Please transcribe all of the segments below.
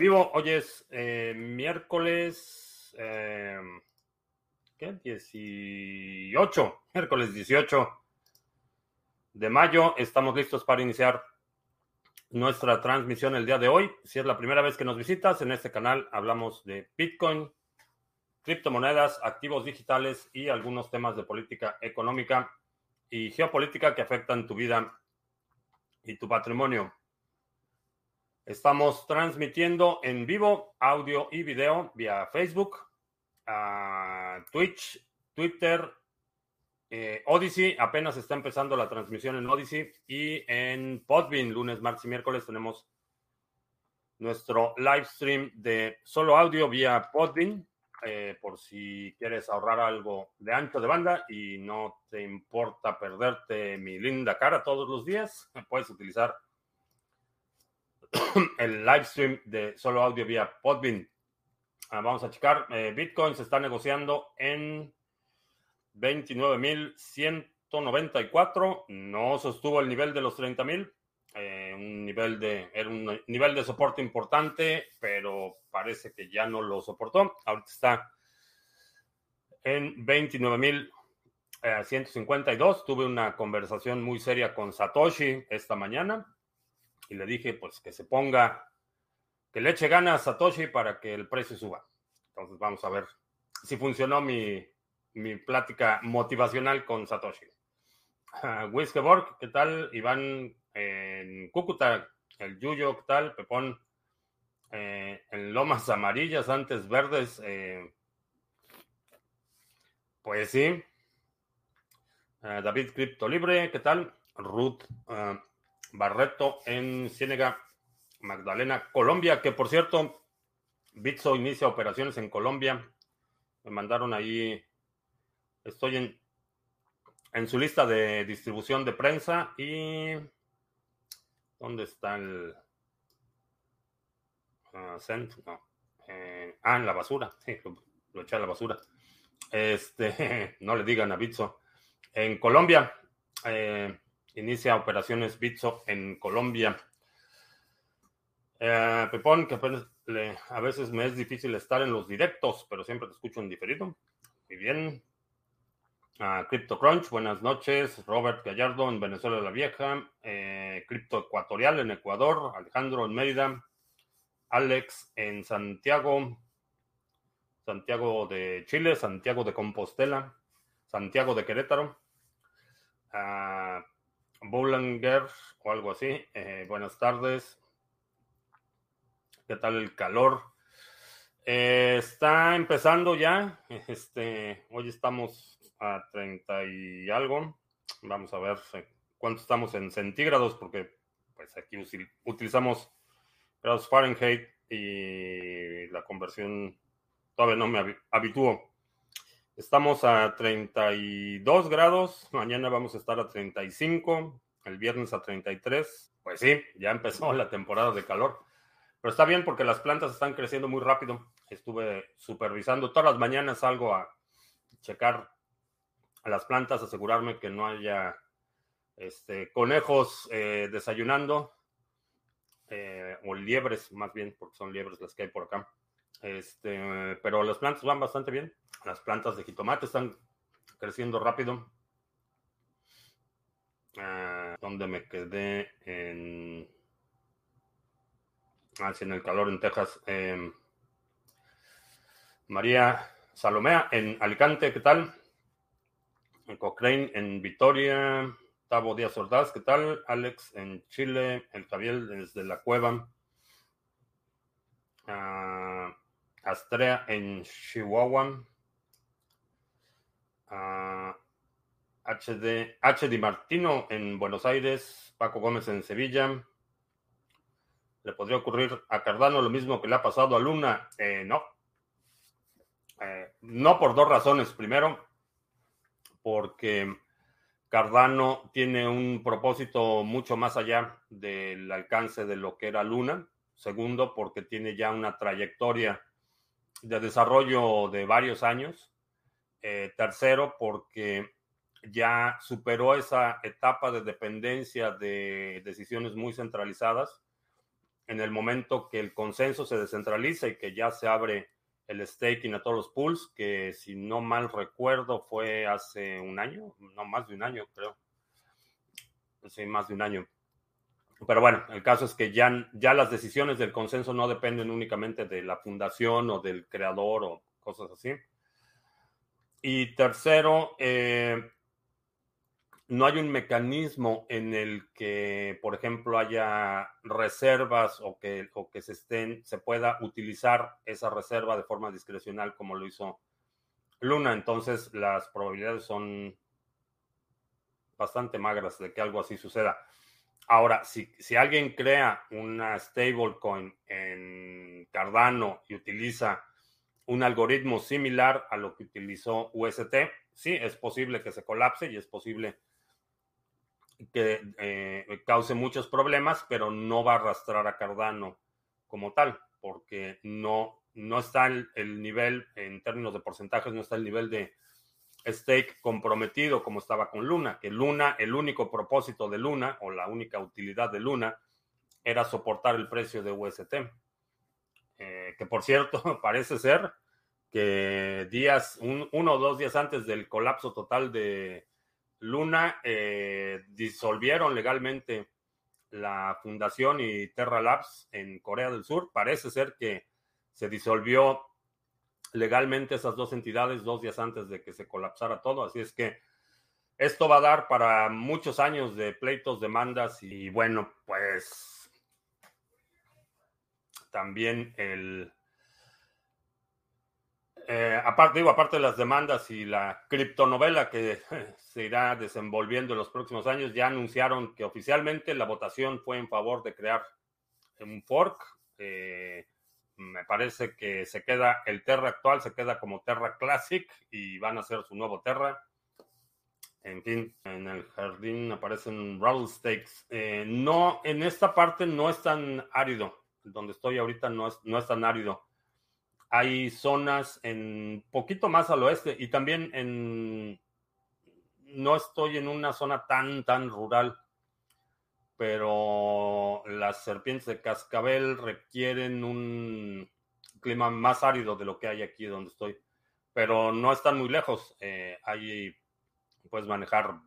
vivo. Hoy es eh, miércoles. Eh, ¿Qué? 18. Miércoles 18 de mayo. Estamos listos para iniciar nuestra transmisión el día de hoy. Si es la primera vez que nos visitas, en este canal hablamos de Bitcoin, criptomonedas, activos digitales y algunos temas de política económica y geopolítica que afectan tu vida y tu patrimonio. Estamos transmitiendo en vivo audio y video vía Facebook, Twitch, Twitter, eh, Odyssey. Apenas está empezando la transmisión en Odyssey y en Podbean, lunes, martes y miércoles tenemos nuestro live stream de solo audio vía Podbean. Eh, por si quieres ahorrar algo de ancho de banda y no te importa perderte mi linda cara todos los días, puedes utilizar el live stream de solo audio vía Podbean. Ah, vamos a checar. Eh, Bitcoin se está negociando en 29.194. No sostuvo el nivel de los 30.000. Eh, un nivel de era un nivel de soporte importante, pero parece que ya no lo soportó. Ahorita está en 29.152. Tuve una conversación muy seria con Satoshi esta mañana y le dije pues que se ponga, que le eche ganas a Satoshi para que el precio suba. Entonces vamos a ver si funcionó mi, mi plática motivacional con Satoshi. Uh, ¿qué tal? Iván en Cúcuta, el Yuyo, ¿qué tal? Pepón eh, en Lomas Amarillas, antes verdes. Eh, pues sí. Uh, David Cripto Libre, ¿qué tal? Ruth uh, Barreto en Ciénega, Magdalena, Colombia, que por cierto, Bitso inicia operaciones en Colombia. Me mandaron ahí, estoy en, en su lista de distribución de prensa y... ¿Dónde está el... Uh, No. Eh, ah, en la basura. Sí, lo, eché a la basura. Este, no le digan a Bitso. En Colombia, eh, inicia operaciones Bitso en Colombia. Eh, Pepón, que a veces me es difícil estar en los directos, pero siempre te escucho en diferido. Muy bien. Uh, CryptoCrunch, buenas noches. Robert Gallardo en Venezuela la Vieja. Eh, Crypto Ecuatorial en Ecuador. Alejandro en Mérida. Alex en Santiago. Santiago de Chile. Santiago de Compostela. Santiago de Querétaro. Uh, Boulanger o algo así. Eh, buenas tardes. ¿Qué tal el calor? Eh, está empezando ya. Este, hoy estamos a 30 y algo. Vamos a ver eh, cuánto estamos en centígrados, porque pues aquí utilizamos grados Fahrenheit y la conversión todavía no me habitúo. Estamos a 32 grados, mañana vamos a estar a 35, el viernes a 33. Pues sí, ya empezó la temporada de calor. Pero está bien porque las plantas están creciendo muy rápido. Estuve supervisando todas las mañanas, algo a checar a las plantas, asegurarme que no haya este, conejos eh, desayunando, eh, o liebres más bien, porque son liebres las que hay por acá. Este, pero las plantas van bastante bien. Las plantas de jitomate están creciendo rápido. Ah, donde me quedé en. Ah, en el calor en Texas. Em, María Salomea en Alicante, ¿qué tal? En Cochrane en Vitoria. Tavo Díaz Ordaz, ¿qué tal? Alex en Chile. El Javier desde la cueva. Ah, Astrea en Chihuahua. HD, H. Di Martino en Buenos Aires, Paco Gómez en Sevilla. ¿Le podría ocurrir a Cardano lo mismo que le ha pasado a Luna? Eh, no. Eh, no por dos razones. Primero, porque Cardano tiene un propósito mucho más allá del alcance de lo que era Luna. Segundo, porque tiene ya una trayectoria de desarrollo de varios años eh, tercero, porque ya superó esa etapa de dependencia de decisiones muy centralizadas en el momento que el consenso se descentraliza y que ya se abre el staking a todos los pools, que si no mal recuerdo fue hace un año, no más de un año creo. Sí, más de un año. Pero bueno, el caso es que ya, ya las decisiones del consenso no dependen únicamente de la fundación o del creador o cosas así. Y tercero, eh, no hay un mecanismo en el que, por ejemplo, haya reservas o que, o que se, estén, se pueda utilizar esa reserva de forma discrecional como lo hizo Luna. Entonces, las probabilidades son bastante magras de que algo así suceda. Ahora, si, si alguien crea una stablecoin en Cardano y utiliza un algoritmo similar a lo que utilizó UST, sí, es posible que se colapse y es posible que eh, cause muchos problemas, pero no va a arrastrar a Cardano como tal, porque no, no está el nivel, en términos de porcentajes, no está el nivel de stake comprometido como estaba con Luna, que Luna, el único propósito de Luna o la única utilidad de Luna era soportar el precio de UST. Eh, que por cierto, parece ser que días, uno o dos días antes del colapso total de Luna, eh, disolvieron legalmente la fundación y Terra Labs en Corea del Sur. Parece ser que se disolvió legalmente esas dos entidades dos días antes de que se colapsara todo. Así es que esto va a dar para muchos años de pleitos, demandas y bueno, pues también el... Eh, aparte, digo, aparte de las demandas y la criptonovela que se irá desenvolviendo en los próximos años, ya anunciaron que oficialmente la votación fue en favor de crear un fork. Eh, me parece que se queda, el Terra actual se queda como Terra Classic y van a hacer su nuevo Terra. En fin, en el jardín aparecen Rattle Stakes. Eh, no, en esta parte no es tan árido. Donde estoy ahorita no es, no es tan árido. Hay zonas en poquito más al oeste y también en. No estoy en una zona tan, tan rural pero las serpientes de cascabel requieren un clima más árido de lo que hay aquí donde estoy, pero no están muy lejos. Eh, ahí puedes manejar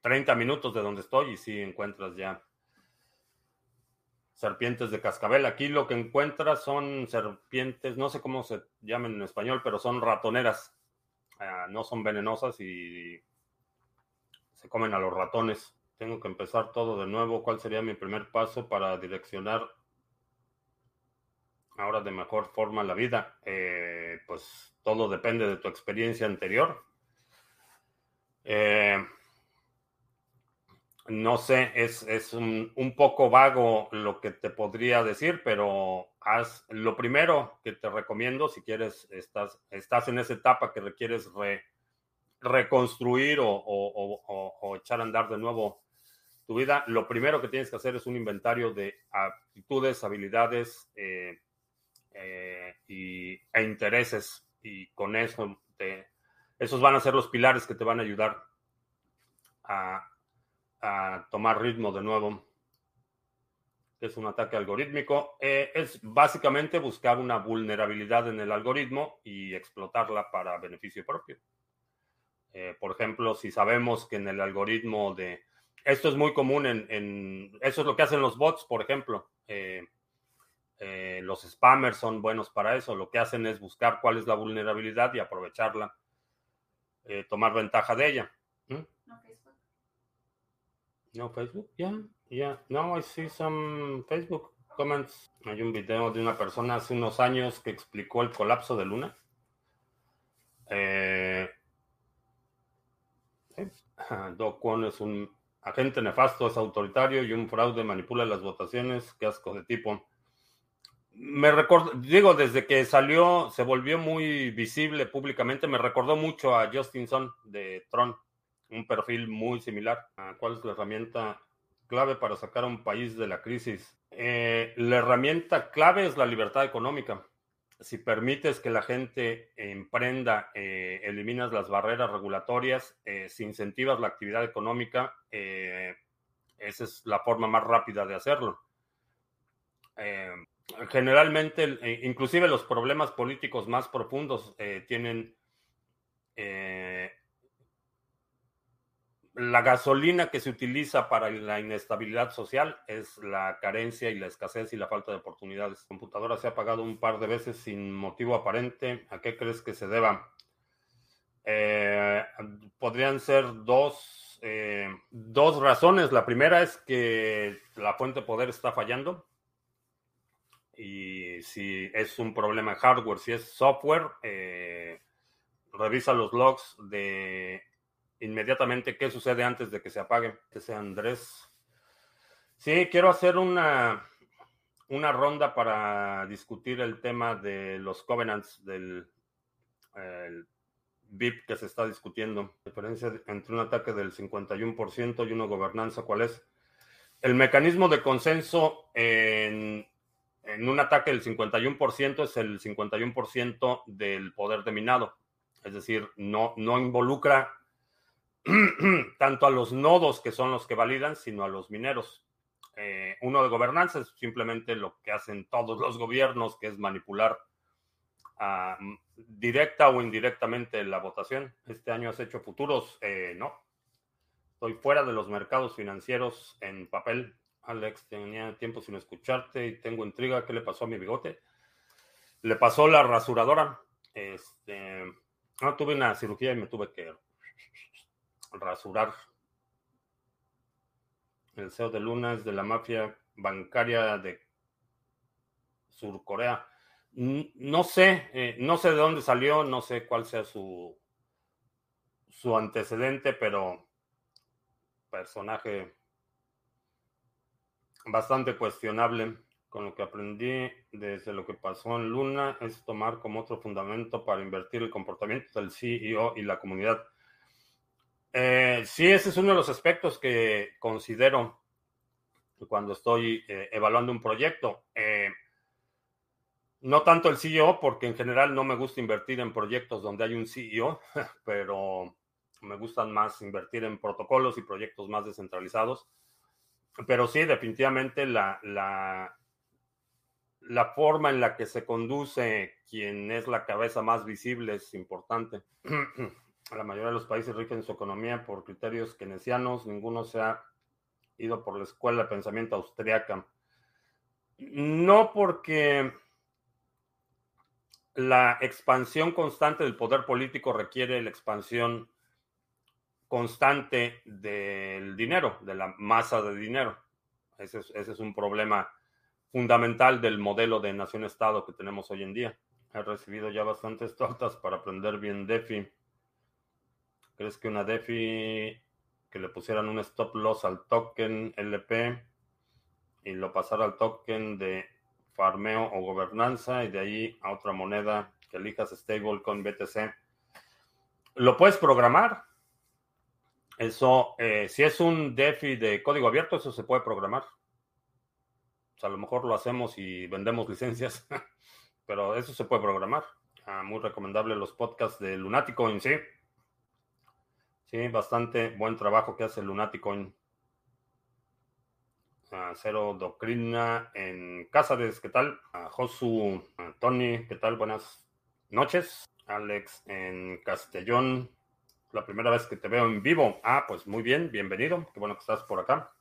30 minutos de donde estoy y sí encuentras ya serpientes de cascabel. Aquí lo que encuentras son serpientes, no sé cómo se llaman en español, pero son ratoneras. Ah, no son venenosas y se comen a los ratones. Tengo que empezar todo de nuevo. ¿Cuál sería mi primer paso para direccionar ahora de mejor forma la vida? Eh, pues todo depende de tu experiencia anterior. Eh, no sé, es, un, poco vago lo que te podría decir, pero haz lo primero que te recomiendo si quieres, estás, estás en esa etapa que requieres reconstruir o, echar a andar de nuevo tu vida, lo primero que tienes que hacer es un inventario de aptitudes, habilidades eh, eh, y, e intereses. Y con eso, esos van a ser los pilares que te van a ayudar a, tomar ritmo de nuevo. Es un ataque algorítmico. Eh, es básicamente buscar una vulnerabilidad en el algoritmo y explotarla para beneficio propio. por ejemplo, si sabemos que en el algoritmo de esto es muy común en, eso es lo que hacen los bots, por ejemplo. Eh, eh, los spammers son buenos para eso. Lo que hacen es buscar cuál es la vulnerabilidad y aprovecharla, eh, tomar ventaja de ella. No Facebook. No Facebook, ya, ya. No, I see some Facebook comments. Hay un video de una persona hace unos años que explicó el colapso de Luna. Doc One es un agente nefasto, es autoritario y un fraude manipula las votaciones. Qué asco de tipo. Me recuerdo, digo, desde que salió, se volvió muy visible públicamente, me recordó mucho a Justin Sun de Tron, un perfil muy similar. ¿Cuál es la herramienta clave para sacar a un país de la crisis? Eh, la herramienta clave es la libertad económica si permites que la gente emprenda, eh, eliminas las barreras regulatorias, eh, si incentivas la actividad económica, esa es la forma más rápida de hacerlo. Generalmente, inclusive los problemas políticos más profundos tienen la gasolina que se utiliza para la inestabilidad social es la carencia y la escasez y la falta de oportunidades. La computadora se ha apagado un par de veces sin motivo aparente. ¿A qué crees que se deba? Eh, podrían ser dos, eh, dos razones. La primera es que la fuente de poder está fallando. Y si es un problema hardware, si es software, eh, revisa los logs de inmediatamente qué sucede antes de que se apague. Sea Andrés. Sí, quiero hacer una, una ronda para discutir el tema de los covenants del VIP que se está discutiendo. La diferencia entre un ataque del 51% y una gobernanza, ¿cuál es? El mecanismo de consenso en, en un ataque del 51% es el 51% del poder de minado. Es decir, no, no involucra tanto a los nodos que son los que validan, sino a los mineros. Eh, uno de gobernanza es simplemente lo que hacen todos los gobiernos, que es manipular directa o indirectamente la votación. Este año has hecho futuros, eh, no. Estoy fuera de los mercados financieros en papel. Alex, tenía tiempo sin escucharte y tengo intriga. ¿Qué le pasó a mi bigote? Le pasó la rasuradora. Este, no, tuve una cirugía y me tuve que rasurar. El CEO de Luna es de la mafia bancaria de Sur Corea. No sé, eh, no sé de dónde salió, no sé cuál sea su, su antecedente, pero personaje bastante cuestionable. Con lo que aprendí desde lo que pasó en Luna es tomar como otro fundamento para invertir el comportamiento del CEO y la comunidad. Eh, sí, ese es uno de los aspectos que considero cuando estoy eh, evaluando un proyecto. Eh, no tanto el CEO, porque en general no me gusta invertir en proyectos donde hay un CEO, pero me gustan más invertir en protocolos y proyectos más descentralizados. Pero sí, definitivamente la, la, la forma en la que se conduce quien es la cabeza más visible es importante. La mayoría de los países rigen su economía por criterios keynesianos. Ninguno se ha ido por la escuela de pensamiento austriaca. No porque la expansión constante del poder político requiere la expansión constante del dinero, de la masa de dinero. Ese es, ese es un problema fundamental del modelo de nación-estado que tenemos hoy en día. He recibido ya bastantes tortas para aprender bien DeFi. ¿Crees que una DeFi que le pusieran un stop loss al token LP y lo pasara al token de farmeo o gobernanza y de ahí a otra moneda que elijas stable con BTC? Lo puedes programar. Eso, eh, si es un DeFi de código abierto, eso se puede programar. O sea, a lo mejor lo hacemos y vendemos licencias, pero eso se puede programar. Ah, muy recomendable los podcasts de Lunático en sí. Sí, bastante buen trabajo que hace Lunaticoin. Cero Doctrina en Cáceres, ¿qué tal? Josu, Tony, ¿qué tal? Buenas noches. Alex en Castellón, la primera vez que te veo en vivo. Ah, pues muy bien, bienvenido. Qué bueno que estás por acá.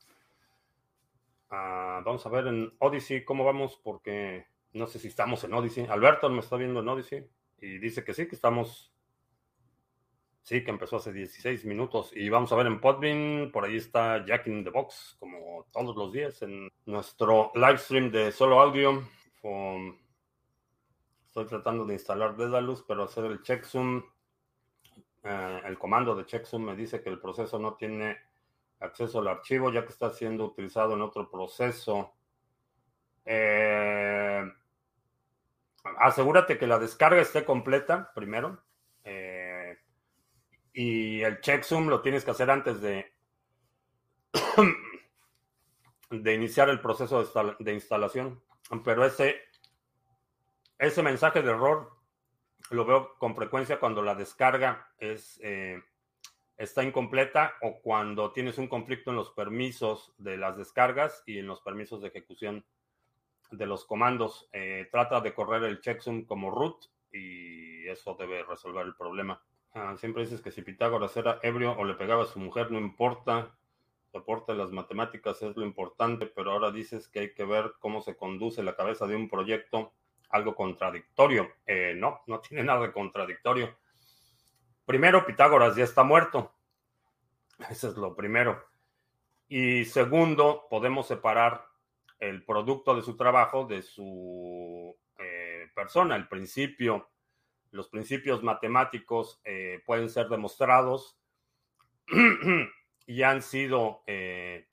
Ah, vamos a ver en Odyssey cómo vamos, porque no sé si estamos en Odyssey. Alberto me está viendo en Odyssey y dice que sí, que estamos Sí, que empezó hace 16 minutos. Y vamos a ver en Podbean, por ahí está Jack in the Box, como todos los días, en nuestro live stream de solo audio. Estoy tratando de instalar Dedalus, pero hacer el checksum, eh, el comando de checksum me dice que el proceso no tiene acceso al archivo, ya que está siendo utilizado en otro proceso. Eh, asegúrate que la descarga esté completa primero y el checksum lo tienes que hacer antes de, de iniciar el proceso de, instalación. Pero ese, ese mensaje de error lo veo con frecuencia cuando la descarga es, eh, está incompleta o cuando tienes un conflicto en los permisos de las descargas y en los permisos de ejecución de los comandos. Eh, trata de correr el checksum como root y eso debe resolver el problema. Ah, siempre dices que si Pitágoras era ebrio o le pegaba a su mujer, no importa. Soporte las matemáticas es lo importante, pero ahora dices que hay que ver cómo se conduce la cabeza de un proyecto, algo contradictorio. Eh, no, no tiene nada de contradictorio. Primero, Pitágoras ya está muerto. Eso es lo primero. Y segundo, podemos separar el producto de su trabajo de su eh, persona. El principio, los principios matemáticos eh, pueden ser demostrados y han sido eh,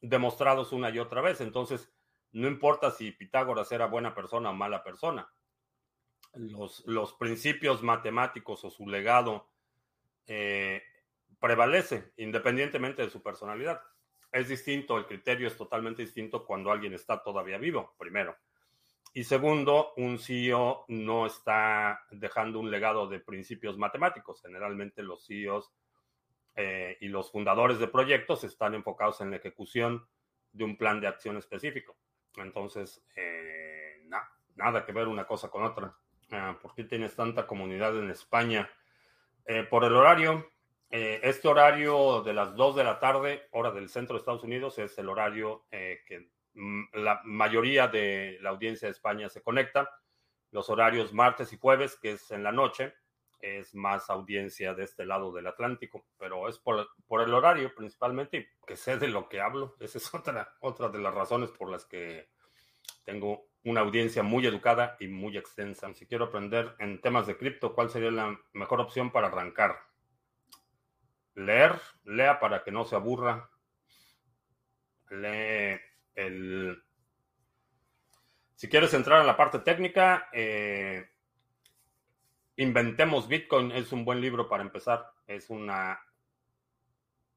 demostrados una y otra vez. Entonces, no importa si Pitágoras era buena persona o mala persona. Los, los principios matemáticos o su legado prevalece independientemente de su personalidad es distinto, el criterio es totalmente distinto cuando alguien está todavía vivo, primero. Y segundo, un CEO no está dejando un legado de principios matemáticos. Generalmente los CEOs eh, y los fundadores de proyectos están enfocados en la ejecución de un plan de acción específico. Entonces, eh, nada que ver una cosa con otra. Ah, ¿Por qué tienes tanta comunidad en España? Eh, por el horario, eh, este horario de las 2 de la tarde, hora del centro de Estados Unidos, es el horario eh, que la mayoría de la audiencia de España se conecta. Los horarios martes y jueves, que es en la noche, es más audiencia de este lado del Atlántico, pero es por, el horario principalmente y que sé de lo que hablo. Esa es otra, otra de las razones por las que tengo una audiencia muy educada y muy extensa. Si quiero aprender en temas de cripto, ¿cuál sería la mejor opción para arrancar? leer, lea para que no se aburra. Lee Si quieres entrar en la parte técnica, eh, Inventemos Bitcoin es un buen libro para empezar. Es una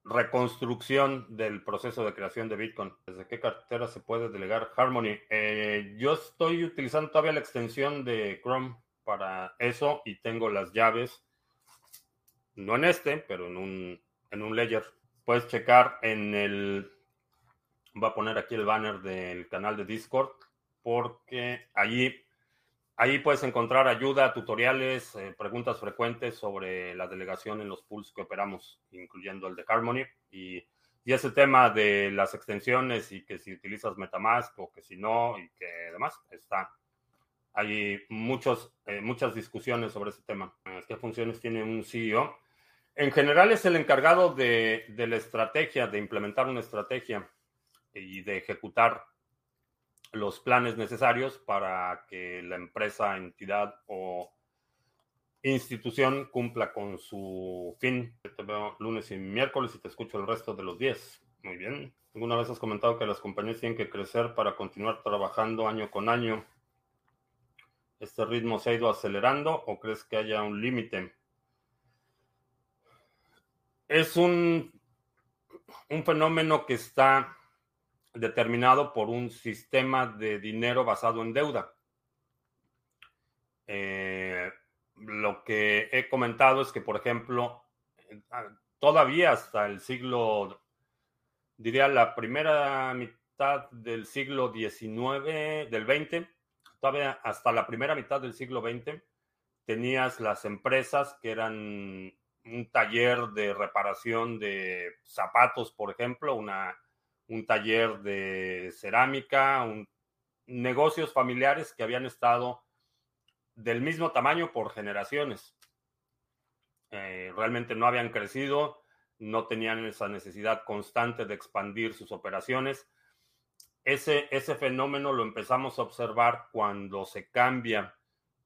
reconstrucción del proceso de creación de Bitcoin. ¿Desde qué cartera se puede delegar Harmony? Eh, yo estoy utilizando todavía la extensión de Chrome para eso y tengo las llaves no en este, pero en un, en un ledger. Puedes checar en el, voy a poner aquí el banner del canal de Discord, porque allí, ahí puedes encontrar ayuda, tutoriales, eh, preguntas frecuentes sobre la delegación en los pools que operamos, incluyendo el de Harmony. Y, y ese tema de las extensiones y que si utilizas Metamask o que si no y que demás, está hay muchos, eh, muchas discusiones sobre ese tema. ¿Qué funciones tiene un CEO? En general es el encargado de, la estrategia, de implementar una estrategia y de ejecutar los planes necesarios para que la empresa, entidad o institución cumpla con su fin. Te veo lunes y miércoles y te escucho el resto de los días. Muy bien. ¿Alguna vez has comentado que las compañías tienen que crecer para continuar trabajando año con año? ¿Este ritmo se ha ido acelerando o crees que haya un límite? es un, un fenómeno que está determinado por un sistema de dinero basado en deuda. Eh, lo que he comentado es que, por ejemplo, todavía hasta el siglo, diría la primera mitad del siglo XIX, del XX, todavía hasta la primera mitad del siglo XX, tenías las empresas que eran un taller de reparación de zapatos, por ejemplo, una, un taller de cerámica, negocios familiares que habían estado del mismo tamaño por generaciones. Eh, realmente no habían crecido, no tenían esa necesidad constante de expandir sus operaciones. Ese, ese fenómeno lo empezamos a observar cuando se cambia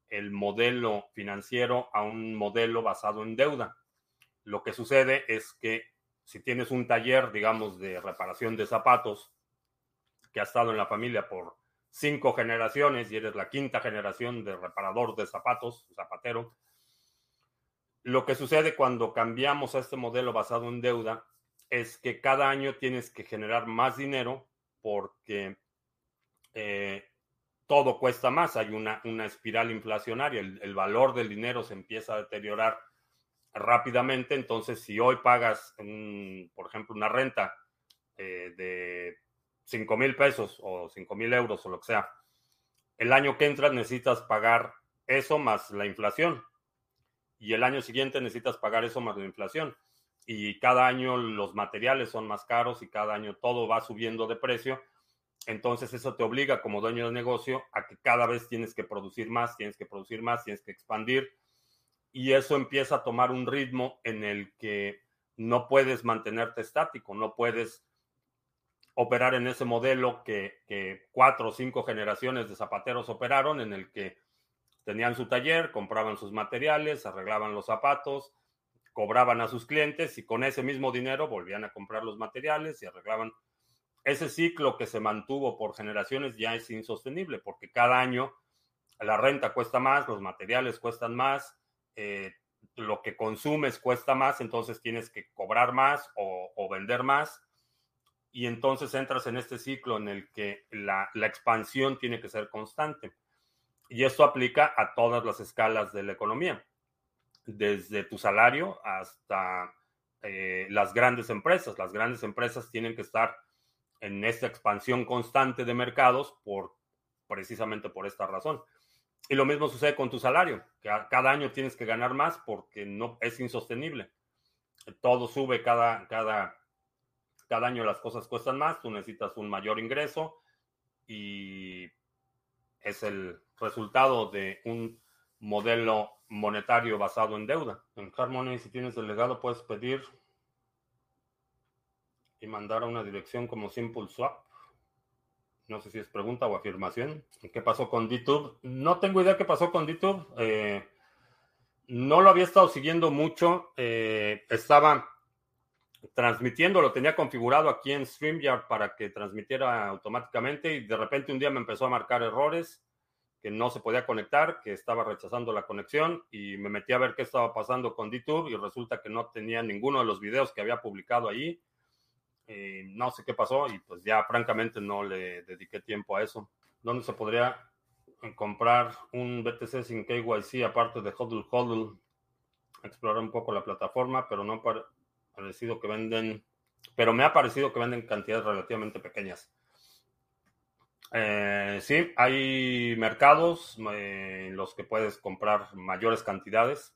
el modelo financiero a un modelo basado en deuda. Lo que sucede es que si tienes un taller, digamos, de reparación de zapatos que ha estado en la familia por cinco generaciones y eres la quinta generación de reparador de zapatos, zapatero, lo que sucede cuando cambiamos a este modelo basado en deuda es que cada año tienes que generar más dinero porque eh, todo cuesta más. Hay una, una espiral inflacionaria. el, valor del dinero se empieza a deteriorar rápidamente. Entonces, si hoy pagas, por ejemplo, una renta eh, de 5 mil pesos o 5 mil euros o lo que sea, el año que entra necesitas pagar eso más la inflación. Y el año siguiente necesitas pagar eso más la inflación. Y cada año los materiales son más caros y cada año todo va subiendo de precio. Entonces eso te obliga como dueño de negocio a que cada vez tienes que producir más, tienes que producir más, tienes que expandir. Y eso empieza a tomar un ritmo en el que no puedes mantenerte estático, no puedes operar en ese modelo que, cuatro o cinco generaciones de zapateros operaron, en el que tenían su taller, compraban sus materiales, arreglaban los zapatos, cobraban a sus clientes y con ese mismo dinero volvían a comprar los materiales y arreglaban. Ese ciclo que se mantuvo por generaciones ya es insostenible porque cada año la renta cuesta más, los materiales cuestan más, eh, lo que consumes cuesta más, entonces tienes que cobrar más o vender más y entonces entras en este ciclo en el que la, expansión tiene que ser constante. Y esto aplica a todas las escalas de la economía, desde tu salario hasta eh, las grandes empresas. Las grandes empresas tienen que estar en esta expansión constante de mercados por precisamente por esta razón. Y lo mismo sucede con tu salario, que cada año tienes que ganar más porque no es insostenible. Todo sube cada, cada cada año las cosas cuestan más, tú necesitas un mayor ingreso y es el resultado de un modelo monetario basado en deuda. En Harmony, si tienes delegado, puedes pedir y mandar a una dirección como Simple Swap. No sé si es pregunta o afirmación. ¿Qué pasó con DTube? No tengo idea qué pasó con DTube. Eh, no lo había estado siguiendo mucho. Eh, estaba transmitiendo, lo tenía configurado aquí en StreamYard para que transmitiera automáticamente y de repente un día me empezó a marcar errores, que no se podía conectar, que estaba rechazando la conexión y me metí a ver qué estaba pasando con DTube y resulta que no tenía ninguno de los videos que había publicado ahí. Eh, no sé qué pasó y pues ya francamente no le dediqué tiempo a eso. ¿Dónde se podría comprar un BTC sin KYC aparte de HODL HODL? Explorar un poco la plataforma, pero no para parecido que venden, pero me ha parecido que venden cantidades relativamente pequeñas. Eh, sí, hay mercados eh, en los que puedes comprar mayores cantidades.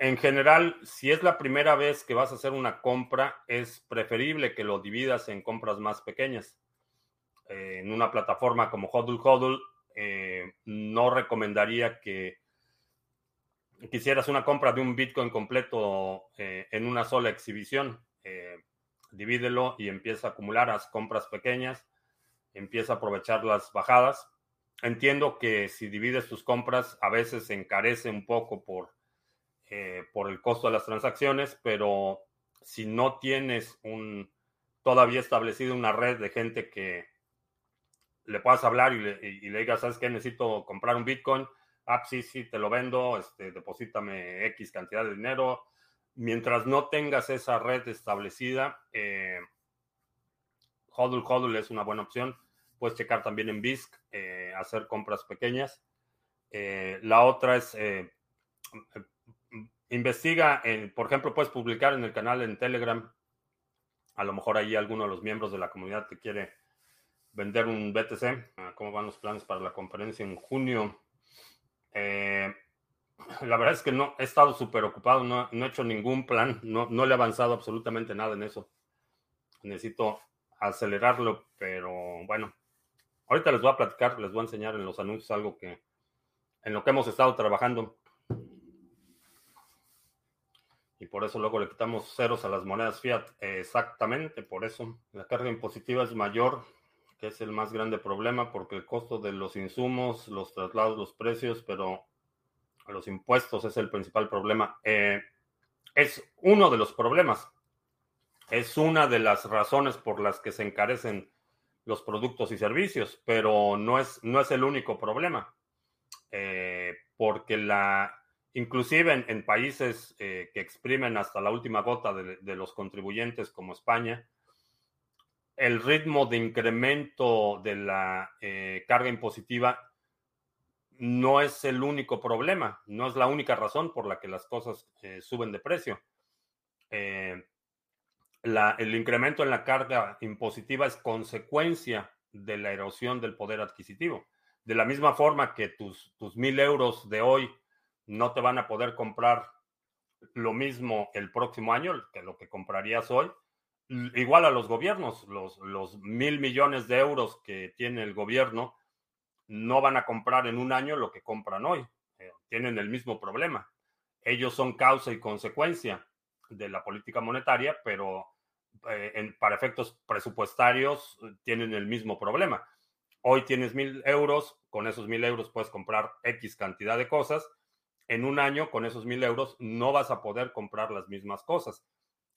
En general, si es la primera vez que vas a hacer una compra, es preferible que lo dividas en compras más pequeñas. en una plataforma como Hodl Hodl, no recomendaría que quisieras una compra de un Bitcoin completo eh, en una sola exhibición, eh, divídelo y empieza a acumular las compras pequeñas, empieza a aprovechar las bajadas. Entiendo que si divides tus compras a veces se encarece un poco por, eh, por el costo de las transacciones, pero si no tienes un todavía establecido una red de gente que le puedas hablar y le, digas, ¿sabes qué? Necesito comprar un Bitcoin ah, sí, sí, te lo vendo, este, X cantidad de dinero. Mientras no tengas esa red establecida, eh, Hodl Hodl es una buena opción. Puedes checar también en BISC, eh, hacer compras pequeñas. Eh, la otra es, investiga, por ejemplo, puedes publicar en el canal en Telegram. A lo mejor ahí alguno de los miembros de la comunidad te quiere vender un BTC. ¿Cómo van los planes para la conferencia en junio? Eh, la verdad es que no he estado súper ocupado, no, he hecho ningún plan, no, no le he avanzado absolutamente nada en eso. Necesito acelerarlo, pero bueno, ahorita les voy a platicar, les voy a enseñar en los anuncios algo que en lo que hemos estado trabajando. Y por eso luego le quitamos ceros a las monedas fiat. Exactamente, por eso la carga impositiva es mayor que es el más grande problema porque el costo de los insumos, los traslados, los precios, pero los impuestos es el principal problema. Eh, es uno de los problemas. Es una de las razones por las que se encarecen los productos y servicios, pero no es, no es el único problema. Eh, porque la, inclusive en, países eh, que exprimen hasta la última gota de los contribuyentes como España, el ritmo de incremento de la eh, carga impositiva no es el único problema, no es la única razón por la que las cosas eh, suben de precio. El incremento en la carga impositiva es consecuencia de la erosión del poder adquisitivo. De la misma forma que tus, tus mil euros de hoy no te van a poder comprar lo mismo el próximo año que lo que comprarías hoy. Igual a los gobiernos, los, los mil millones de euros que tiene el gobierno no van a comprar en un año lo que compran hoy. Eh, tienen el mismo problema. Ellos son causa y consecuencia de la política monetaria, pero eh, para efectos presupuestarios eh, tienen el mismo problema. Hoy tienes mil euros, con esos mil euros puedes comprar X cantidad de cosas. En un año, con esos mil euros, no vas a poder comprar las mismas cosas.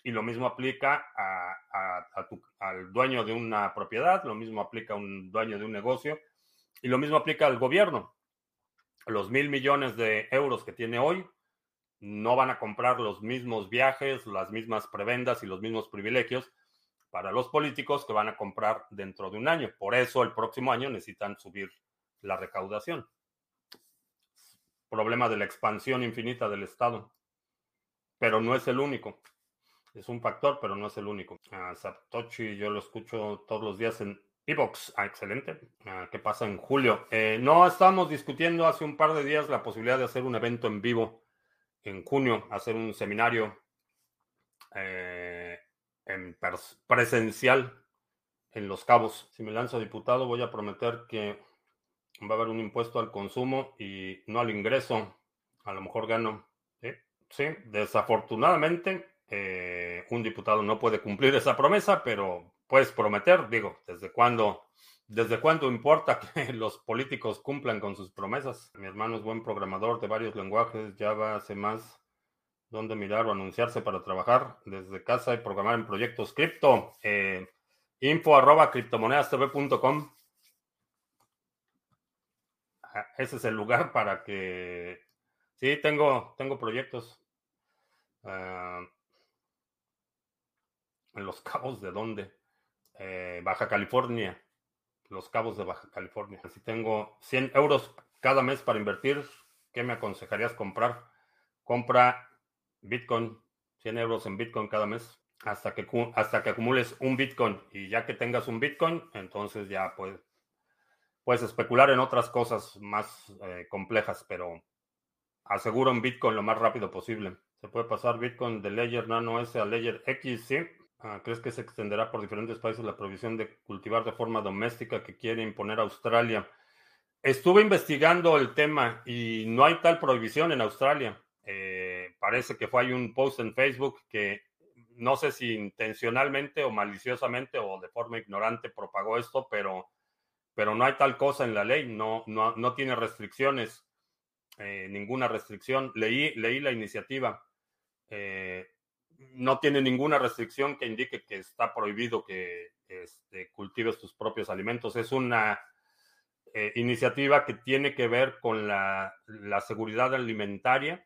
Y lo mismo aplica al dueño de una propiedad, lo mismo aplica a un dueño de un negocio y lo mismo aplica al gobierno. Los mil millones de euros que tiene hoy no van a comprar los mismos viajes, las mismas prebendas y los mismos privilegios para los políticos que van a comprar dentro de un año. Por eso el próximo año necesitan subir la recaudación. Problema de la expansión infinita del Estado. Pero no es el único. Es un factor, pero no es el único. A Satoshi yo lo escucho todos los días en Evox. Ah, excelente. Ah, ¿Qué pasa en julio? Eh, no, estábamos discutiendo hace un par de días la posibilidad de hacer un evento en vivo en junio hacer un seminario eh, en presencial en Los Cabos. Si me lanzo diputado, voy a prometer que va a haber un impuesto al consumo y no al ingreso. A lo mejor gano. Sí, desafortunadamente, eh, un diputado no puede cumplir esa promesa, pero puedes prometer, digo, ¿desde cuándo? ¿Desde cuándo importa que los políticos cumplan con sus promesas? Mi hermano es buen programador de varios lenguajes, Java, C+, dónde mirar o anunciarse para trabajar desde casa y programar en proyectos cripto. Eh, info arroba criptomonedastv.com. Ese es el lugar para que... Sí, tengo, tengo proyectos. Ah, en los cabos de dónde? Eh, Baja California. Los Cabos de Baja California. Si tengo 100 euros cada mes para invertir, ¿qué me aconsejarías comprar? Compra Bitcoin, 100 euros en Bitcoin cada mes, hasta que, hasta que acumules un Bitcoin. Y ya que tengas un Bitcoin, entonces ya puedes, puedes especular en otras cosas más eh, complejas, pero asegura un Bitcoin lo más rápido posible. Se puede pasar Bitcoin de Ledger Nano S a Ledger X, sí. Ah, ¿Crees que se extenderá por diferentes países la provisión de cultivar de forma doméstica que quiere imponer Australia? Estuve investigando el tema y no hay tal prohibición en Australia. Eh, parece que fue hay un post en Facebook que no sé si intencionalmente o maliciosamente o de forma ignorante propagó esto, pero, pero no hay tal cosa en la ley, no, no, no tiene restricciones, eh, ninguna restricción. Leí, leí la iniciativa. Eh, no tiene ninguna restricción que indique que está prohibido que este, cultives tus propios alimentos. Es una eh, iniciativa que tiene que ver con la, seguridad alimentaria,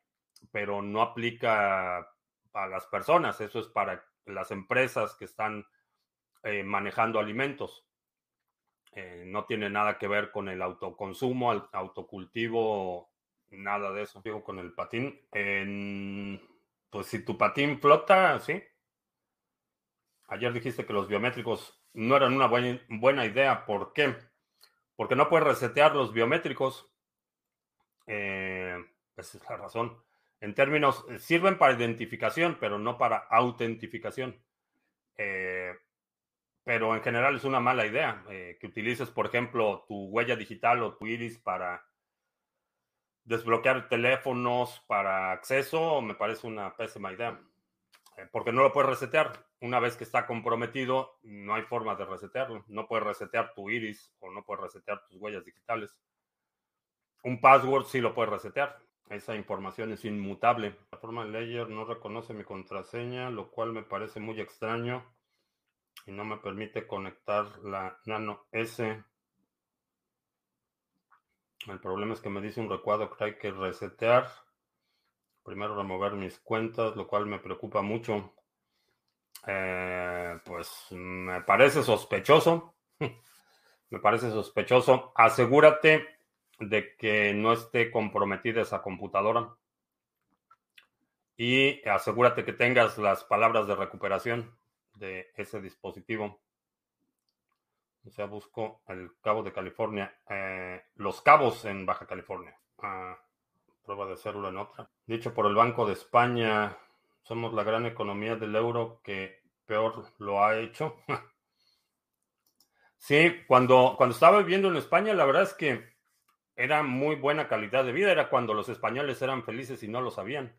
pero no aplica a las personas. Eso es para las empresas que están manejando alimentos. Eh, no tiene nada que ver con el autoconsumo, el autocultivo, nada de eso. Digo, con el patín. Pues si tu patín flota, sí. Ayer dijiste que los biométricos no eran una buena, idea. ¿Por qué? Porque no puedes resetear los biométricos. Eh, esa es la razón. En términos, sirven para identificación, pero no para autentificación. Eh, pero en general es una mala idea eh, que utilices, por ejemplo, tu huella digital o tu iris para desbloquear teléfonos para acceso me parece una pésima idea, eh, porque no lo puedes resetear. Una vez que está comprometido, no hay forma de resetearlo. No puedes resetear tu iris o no puedes resetear tus huellas digitales. Un password sí lo puedes resetear. Esa información es inmutable. La forma de Ledger no reconoce mi contraseña, lo cual me parece muy extraño y no me permite conectar la Nano S el problema es que me dice un recuadro que hay que resetear. Primero remover mis cuentas, lo cual me preocupa mucho. Eh, pues me parece sospechoso. me parece sospechoso. Asegúrate de que no esté comprometida esa computadora. Y asegúrate que tengas las palabras de recuperación de ese dispositivo. O sea, busco el Cabo de California. Eh, los Cabos en Baja California. Ah, prueba de célula en otra. Dicho por el Banco de España, somos la gran economía del euro que peor lo ha hecho. sí, cuando, cuando estaba viviendo en España, la verdad es que era muy buena calidad de vida. Era cuando los españoles eran felices y no lo sabían.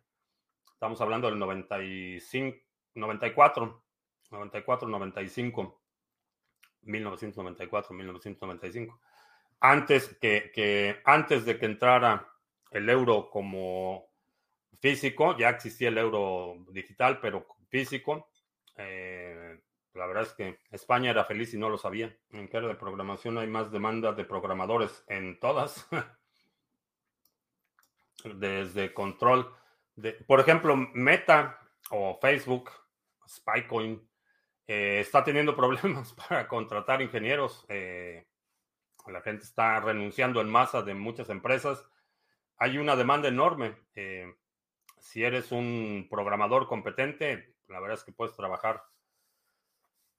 Estamos hablando del 95, 94, 94, 95, 1994, 1995. Antes que, antes de que entrara el euro como físico, ya existía el euro digital, pero físico. Eh, la verdad es que España era feliz y no lo sabía. En área de programación hay más demanda de programadores en todas. Desde control. De, por ejemplo, Meta o Facebook, Spycoin, eh, está teniendo problemas para contratar ingenieros. Eh, la gente está renunciando en masa de muchas empresas hay una demanda enorme. Eh, si eres un programador competente, la verdad es que puedes trabajar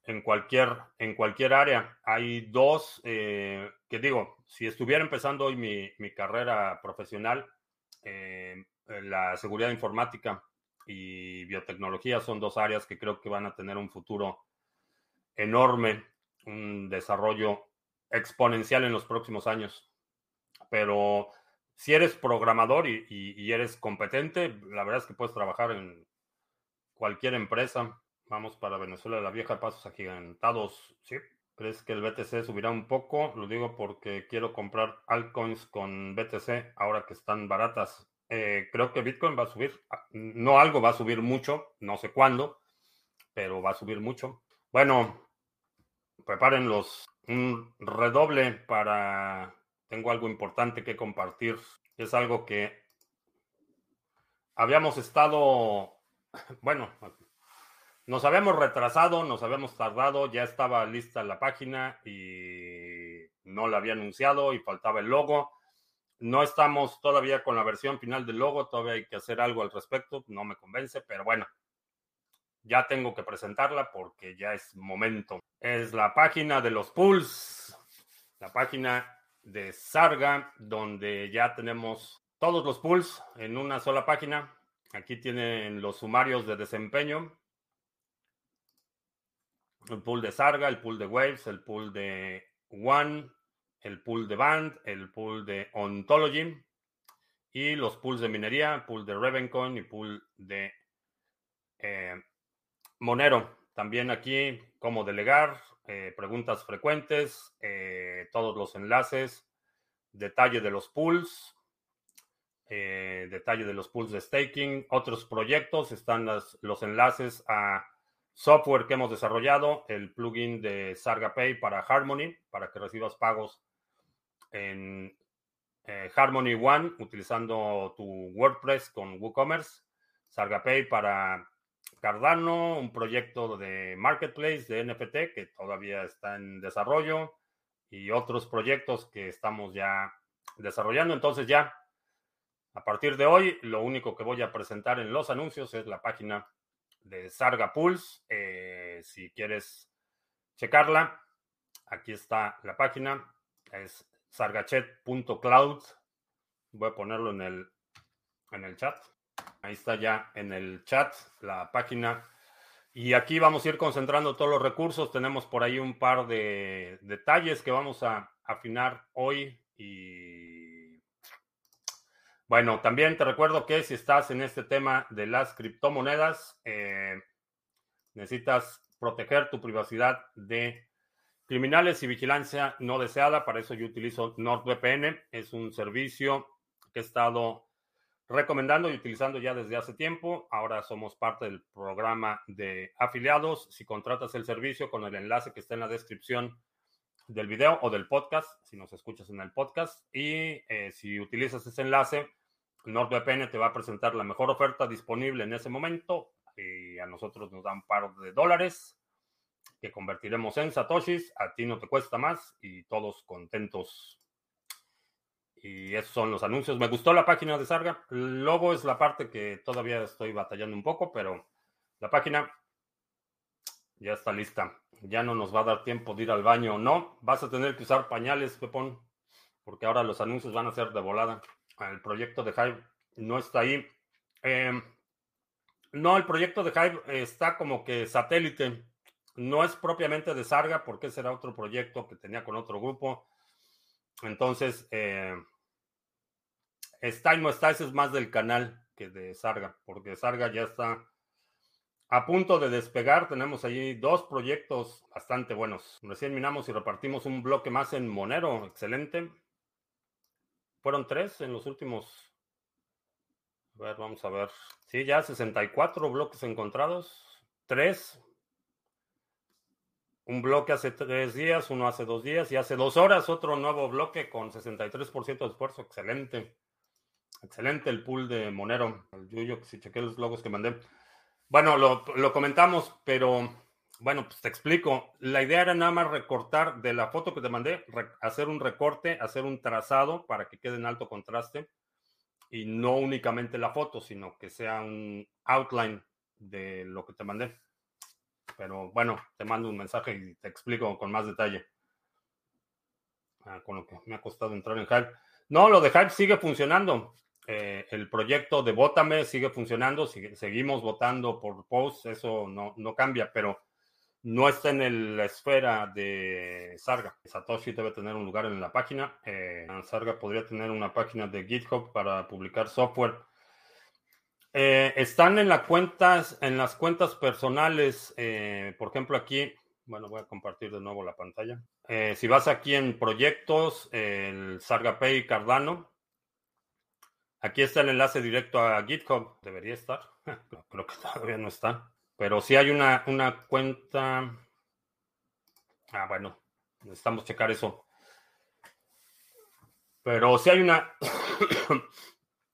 en cualquier, en cualquier área. Hay dos, que digo, si estuviera empezando hoy mi, mi carrera profesional, la seguridad informática y biotecnología son dos áreas que creo que van a tener un futuro enorme, un desarrollo exponencial en los próximos años. Pero si eres programador y, eres competente, la verdad es que puedes trabajar en cualquier empresa. Vamos para Venezuela, la vieja, pasos agigantados. ¿Sí? ¿Crees que el BTC subirá un poco? Lo digo porque quiero comprar altcoins con BTC ahora que están baratas. Eh, creo que Bitcoin va a subir. Ah, no algo va a subir mucho, no sé cuándo, pero va a subir mucho. Bueno, preparen los un redoble para tengo algo importante que compartir. Es algo que habíamos estado, bueno, nos habíamos retrasado, nos habíamos tardado, ya estaba lista la página y no la había anunciado y faltaba el logo. No estamos todavía con la versión final del logo, todavía hay que hacer algo al respecto, no me convence, pero bueno, ya tengo que presentarla porque ya es momento. Es la página de los pools, la página de Sarga, donde ya tenemos todos los pools en una sola página. Aquí tienen los sumarios de desempeño. El pool de Sarga, el pool de Waves, el pool de One, el pool de Band, el pool de Ontology y los pools de minería, pool de Ravencoin y pool de eh, Monero. También aquí cómo delegar, eh, preguntas frecuentes, eh, todos los enlaces, detalle de los pools, detalle de los pools de staking, otros proyectos, están los enlaces a software que hemos desarrollado, el plugin de Sarga Pay para Harmony, para que recibas pagos en Harmony One utilizando tu WordPress con WooCommerce, Sarga Pay para Cardano, un proyecto de marketplace de NFT que todavía está en desarrollo y otros proyectos que estamos ya desarrollando. Entonces ya, a partir de hoy, lo único que voy a presentar en los anuncios es la página de Sarga Pulse. Eh, si quieres checarla, aquí está la página. Es sargachet.cloud. Voy a ponerlo en el, en el chat. Ahí está ya en el chat la página. Y aquí vamos a ir concentrando todos los recursos. Tenemos por ahí un par de detalles que vamos a afinar hoy. Y bueno, también te recuerdo que si estás en este tema de las criptomonedas, eh, necesitas proteger tu privacidad de criminales y vigilancia no deseada. Para eso yo utilizo NordVPN. Es un servicio que he estado recomendando y utilizando ya desde hace tiempo. Ahora somos parte del programa de afiliados. Si contratas el servicio con el enlace que está en la descripción del video o del podcast, si nos escuchas en el podcast, y eh, si utilizas ese enlace, NordVPN te va a presentar la mejor oferta disponible en ese momento y a nosotros nos dan un par de dólares que convertiremos en satoshis, a ti no te cuesta más y todos contentos y esos son los anuncios. Me gustó la página de Sarga. Logo es la parte que todavía estoy batallando un poco, pero la página ya está lista. Ya no nos va a dar tiempo de ir al baño. No, vas a tener que usar pañales, Pepón, porque ahora los anuncios van a ser de volada. El proyecto de Hive no está ahí. Em, no, el proyecto de Hive está como que satélite. No es propiamente de Sarga, porque ese era otro proyecto que tenía con otro grupo. Entonces, eh, está y no está, ese es más del canal que de Sarga, porque Sarga ya está a punto de despegar. Tenemos allí dos proyectos bastante buenos. Recién minamos y repartimos un bloque más en Monero. Excelente. Fueron tres en los últimos. A ver, vamos a ver. Sí, ya 64 bloques encontrados. Tres. Un bloque hace tres días, uno hace dos días y hace dos horas otro nuevo bloque con 63% de esfuerzo. Excelente. Excelente el pool de Monero. El Yuyo, si chequé los logos que mandé. Bueno, lo, comentamos, pero bueno, pues te explico. La idea era nada más recortar de la foto que te mandé, hacer un recorte, hacer un trazado para que quede en alto contraste y no únicamente la foto, sino que sea un outline de lo que te mandé. Pero bueno, te mando un mensaje y te explico con más detalle. Ah, con lo que me ha costado entrar en Hive. No, lo de Hive sigue funcionando. Eh, el proyecto de Vótame sigue funcionando, seguimos votando por posts, eso no, no cambia, pero no está en la esfera de Sarga. Satoshi debe tener un lugar en la página. Eh, Sarga podría tener una página de GitHub para publicar software. Eh, están en, las cuentas, en las cuentas personales, por ejemplo aquí, bueno, voy a compartir de nuevo la pantalla. si vas aquí en proyectos, el Sarga Pay Cardano, Aquí está el enlace directo a GitHub. Debería estar. Creo que todavía no está. Pero si hay una, una cuenta. Ah, bueno. Necesitamos checar eso. Pero si hay una,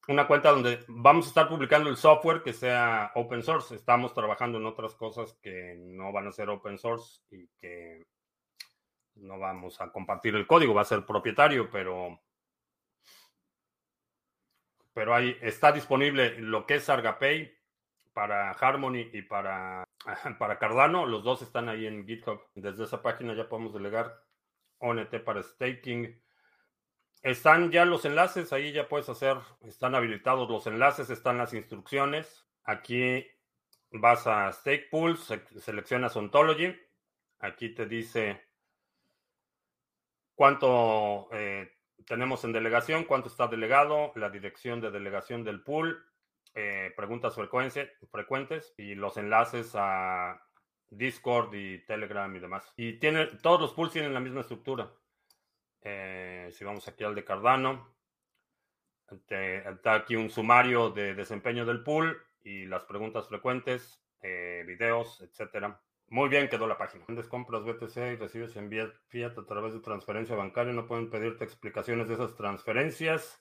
una cuenta donde vamos a estar publicando el software que sea open source. Estamos trabajando en otras cosas que no van a ser open source y que no vamos a compartir el código. Va a ser propietario, pero pero ahí está disponible lo que es ArgaPay para Harmony y para, para Cardano. Los dos están ahí en GitHub. Desde esa página ya podemos delegar ONT para staking. Están ya los enlaces, ahí ya puedes hacer, están habilitados los enlaces, están las instrucciones. Aquí vas a Stake Pools, seleccionas Ontology. Aquí te dice cuánto eh, tenemos en delegación cuánto está delegado, la dirección de delegación del pool, eh, preguntas frecuentes y los enlaces a Discord y Telegram y demás. Y tiene, todos los pools tienen la misma estructura. Eh, si vamos aquí al de Cardano, está aquí un sumario de desempeño del pool y las preguntas frecuentes, eh, videos, etcétera. Muy bien quedó la página. Vendes compras BTC y recibes en Fiat a través de transferencia bancaria. No pueden pedirte explicaciones de esas transferencias.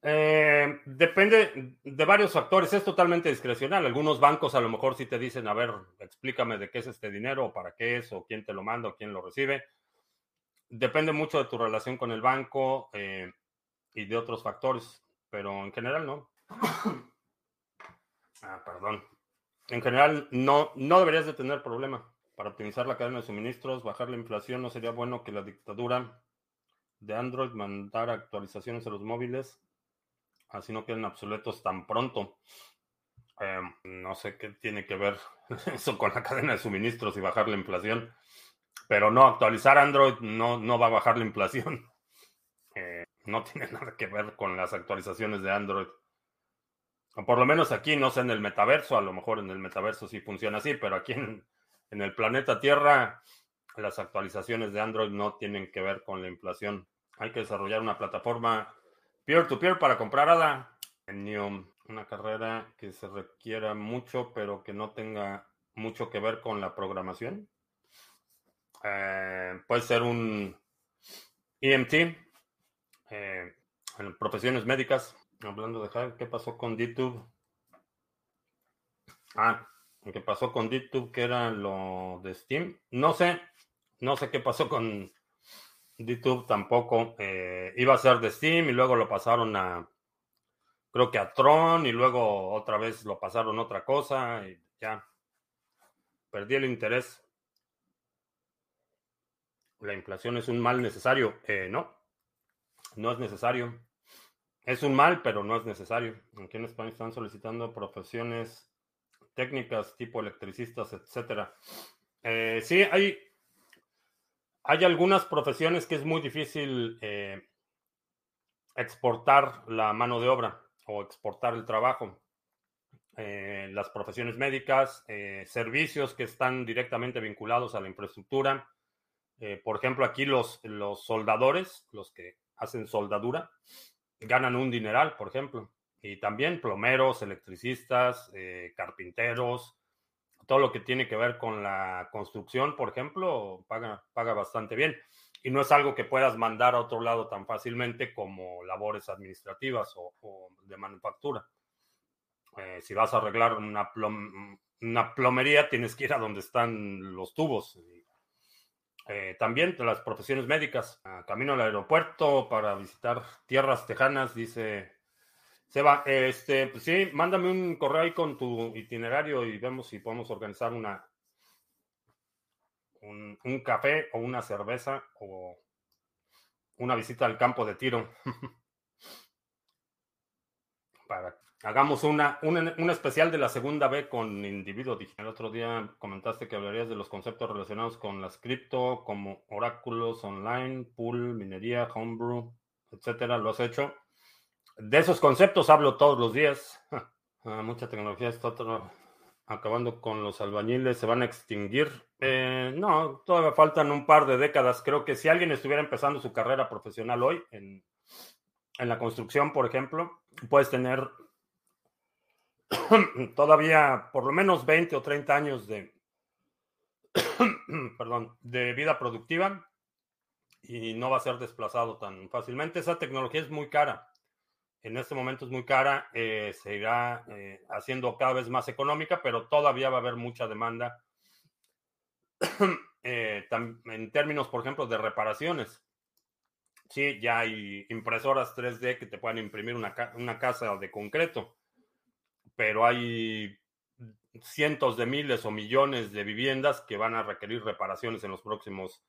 Eh, depende de varios factores. Es totalmente discrecional. Algunos bancos a lo mejor sí te dicen, a ver, explícame de qué es este dinero, o para qué es, o quién te lo manda, o quién lo recibe. Depende mucho de tu relación con el banco eh, y de otros factores, pero en general no. ah, perdón. En general, no, no deberías de tener problema. Para optimizar la cadena de suministros, bajar la inflación, no sería bueno que la dictadura de Android mandara actualizaciones a los móviles, así no queden obsoletos tan pronto. Em, no sé qué tiene que ver eso con la cadena de suministros y bajar la inflación, pero no, actualizar Android no, no va a bajar la inflación. Eh, no tiene nada que ver con las actualizaciones de Android. O por lo menos aquí, no sé, en el metaverso, a lo mejor en el metaverso sí funciona así, pero aquí en, el planeta Tierra, las actualizaciones de Android no tienen que ver con la inflación. Hay que desarrollar una plataforma peer-to-peer para comprar ADA. En una carrera que se requiera mucho, pero que no tenga mucho que ver con la programación. Eh, puede ser un EMT, eh, en profesiones médicas, Hablando de ¿qué pasó con DTube? Ah, ¿qué pasó con DTube? Que era lo de Steam. No sé, no sé qué pasó con DTube tampoco. Eh, iba a ser de Steam y luego lo pasaron a, creo que a Tron y luego otra vez lo pasaron a otra cosa y ya. perdí el interés. La inflación es un mal necesario. Eh, no, no es necesario. Es un mal, pero no es necesario. Aquí en España están solicitando profesiones técnicas tipo electricistas, etcétera. Eh, sí, hay, hay algunas profesiones que es muy difícil eh, exportar la mano de obra o exportar el trabajo. Las profesiones médicas, servicios que están directamente vinculados a la infraestructura. Por ejemplo, aquí los, los soldadores, los que hacen soldadura, ganan un dineral, por ejemplo. Y también plomeros, electricistas, eh, carpinteros, todo lo que tiene que ver con la construcción, por ejemplo, paga, paga bastante bien. Y no es algo que puedas mandar a otro lado tan fácilmente como labores administrativas o, de manufactura. Eh, si vas a arreglar una plomería, tienes que ir a donde están los tubos. Eh, también las profesiones médicas. camino al aeropuerto para visitar tierras tejanas, dice Seba. Este, pues sí, mándame un correo ahí con tu itinerario y vemos si podemos organizar una un, un café o una cerveza o una visita al campo de tiro. para Hagamos una, un especial de la segunda B con individuo digital. El otro día comentaste que hablarías de los conceptos relacionados con las cripto, como oráculos online, pool, minería, homebrew, etcétera. ¿Lo has hecho? De esos conceptos hablo todos los días. Ah, mucha tecnología está acabando con los albañiles. ¿Se van a extinguir? Eh, no, todavía faltan un par de décadas. Creo que si alguien estuviera empezando su carrera profesional hoy en, en la construcción, por ejemplo, puedes tener todavía por lo menos 20 o 30 años de, perdón, de vida productiva y no va a ser desplazado tan fácilmente. Esa tecnología es muy cara. En este momento es muy cara, eh, se irá eh, haciendo cada vez más económica, pero todavía va a haber mucha demanda eh, en términos, por ejemplo, de reparaciones. Sí, ya hay impresoras 3D que te pueden imprimir una, una casa de concreto pero hay cientos de miles o millones de viviendas que van a requerir reparaciones en los próximos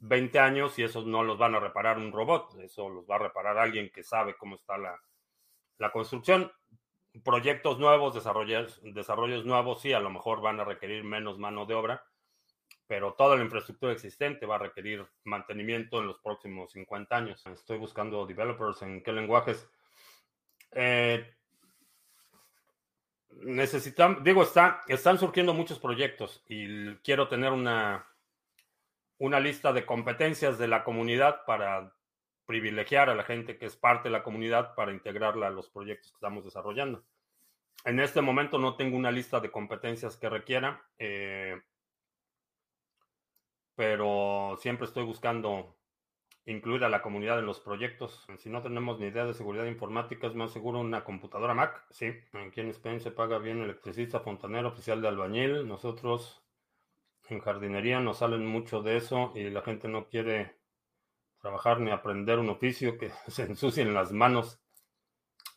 20 años y esos no los van a reparar un robot, eso los va a reparar alguien que sabe cómo está la, construcción. Proyectos nuevos, desarrollos, desarrollos nuevos, sí, a lo mejor van a requerir menos mano de obra, pero toda la infraestructura existente va a requerir mantenimiento en los próximos 50 años. Estoy buscando developers en qué lenguajes. Eh, necesitan, digo, está, están surgiendo muchos proyectos y quiero tener una, una lista de competencias de la comunidad para privilegiar a la gente que es parte de la comunidad para integrarla a los proyectos que estamos desarrollando. En este momento no tengo una lista de competencias que requiera, eh, pero siempre estoy buscando incluir a la comunidad en los proyectos. Si no tenemos ni idea de seguridad informática, es más seguro una computadora Mac. Sí, aquí en Spain se paga bien electricista, fontanero, oficial de albañil. Nosotros en jardinería nos salen mucho de eso y la gente no quiere trabajar ni aprender un oficio que se ensucien las manos.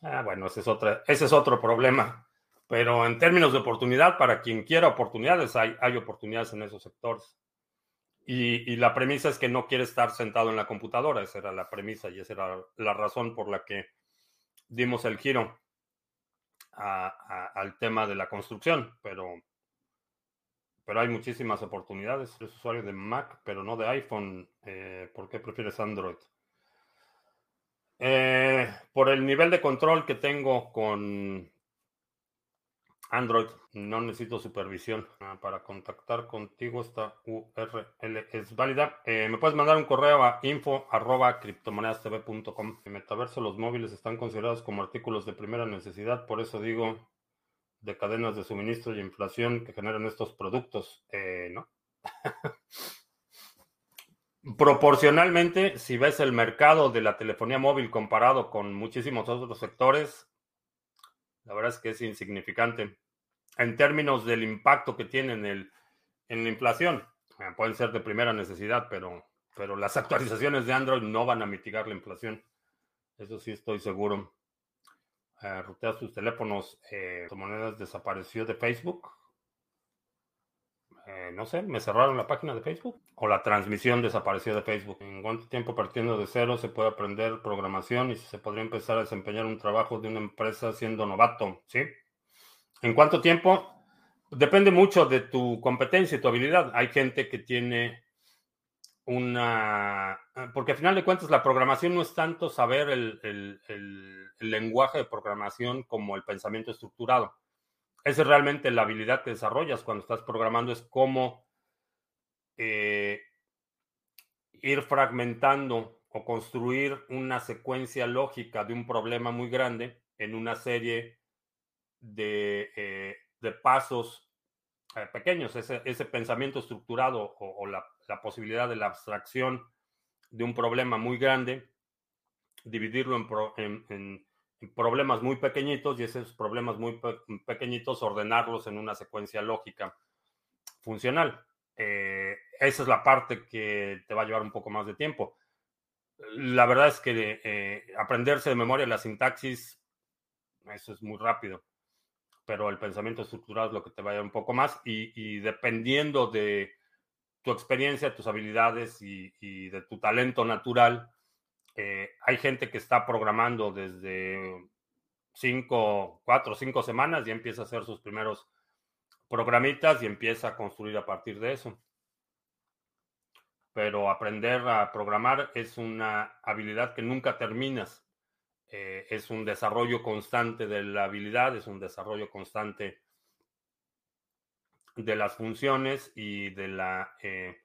Ah, bueno, ese es, otra, ese es otro problema. Pero en términos de oportunidad, para quien quiera oportunidades, hay, hay oportunidades en esos sectores. Y, la premisa es que no quiere estar sentado en la computadora, esa era la premisa y esa era la razón por la que dimos el giro al tema de la construcción, pero, pero hay muchísimas oportunidades. Eres usuario de Mac, pero no de iPhone. Eh, ¿Por qué prefieres Android? Eh, por el nivel de control que tengo con Android, no necesito supervisión. Ah, para contactar contigo esta URL es válida. Eh, me puedes mandar un correo a info arroba criptomonedastv.com. En Metaverso los móviles están considerados como artículos de primera necesidad, por eso digo de cadenas de suministro y inflación que generan estos productos. Eh, ¿No? Proporcionalmente, si ves el mercado de la telefonía móvil comparado con muchísimos otros sectores, la verdad es que es insignificante en términos del impacto que tiene en, el, en la inflación. Eh, pueden ser de primera necesidad, pero, pero las actualizaciones de Android no van a mitigar la inflación. Eso sí estoy seguro. Eh, rutea sus teléfonos. Eh, monedas desapareció de Facebook. Eh, no sé, me cerraron la página de Facebook o la transmisión desapareció de Facebook. ¿En cuánto tiempo partiendo de cero se puede aprender programación y se podría empezar a desempeñar un trabajo de una empresa siendo novato? ¿Sí? ¿En cuánto tiempo? Depende mucho de tu competencia y tu habilidad. Hay gente que tiene una... Porque al final de cuentas la programación no es tanto saber el, lenguaje de programación como el pensamiento estructurado esa es realmente la habilidad que desarrollas cuando estás programando, es cómo eh, ir fragmentando o construir una secuencia lógica de un problema muy grande en una serie de, eh, pasos eh, pequeños. Ese, pensamiento estructurado o, la, posibilidad de la abstracción de un problema muy grande, dividirlo en problemas muy pequeñitos y esos problemas muy pequeñitos ordenarlos en una secuencia lógica funcional. Eh, esa es la parte que te va a llevar un poco más de tiempo. La verdad es que aprenderse de memoria la sintaxis, eso es muy rápido, pero el pensamiento estructurado es lo que te va a llevar un poco más y, dependiendo de tu experiencia, tus habilidades y de tu talento natural, eh, hay gente que está programando desde cinco, cuatro, cinco semanas y empieza a hacer sus primeros programitas y empieza a construir a partir de eso. Pero aprender a programar es una habilidad que nunca terminas. Eh, es un desarrollo constante de la habilidad, es un desarrollo constante de las funciones y de la, eh,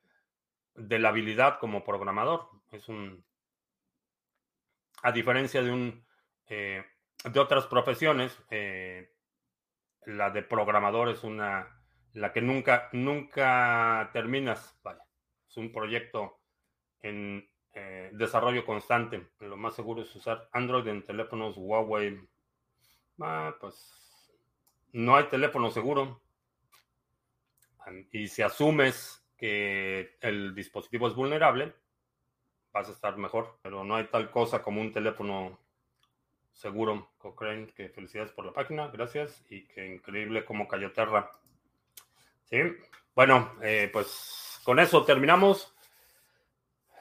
de la habilidad como programador. Es un, a diferencia de un eh, de otras profesiones, la de programador es una la que nunca nunca terminas. Vaya, es un proyecto en eh, desarrollo constante. Lo más seguro es usar Android en teléfonos Huawei. Ah, pues no hay teléfono seguro. Y si asumes que el dispositivo es vulnerable, vas a estar mejor. Pero no hay tal cosa como un teléfono seguro. Cochrane, que felicidades por la página, gracias. Y que increíble cómo cayó Terra. Sí, bueno, eh, pues con eso terminamos.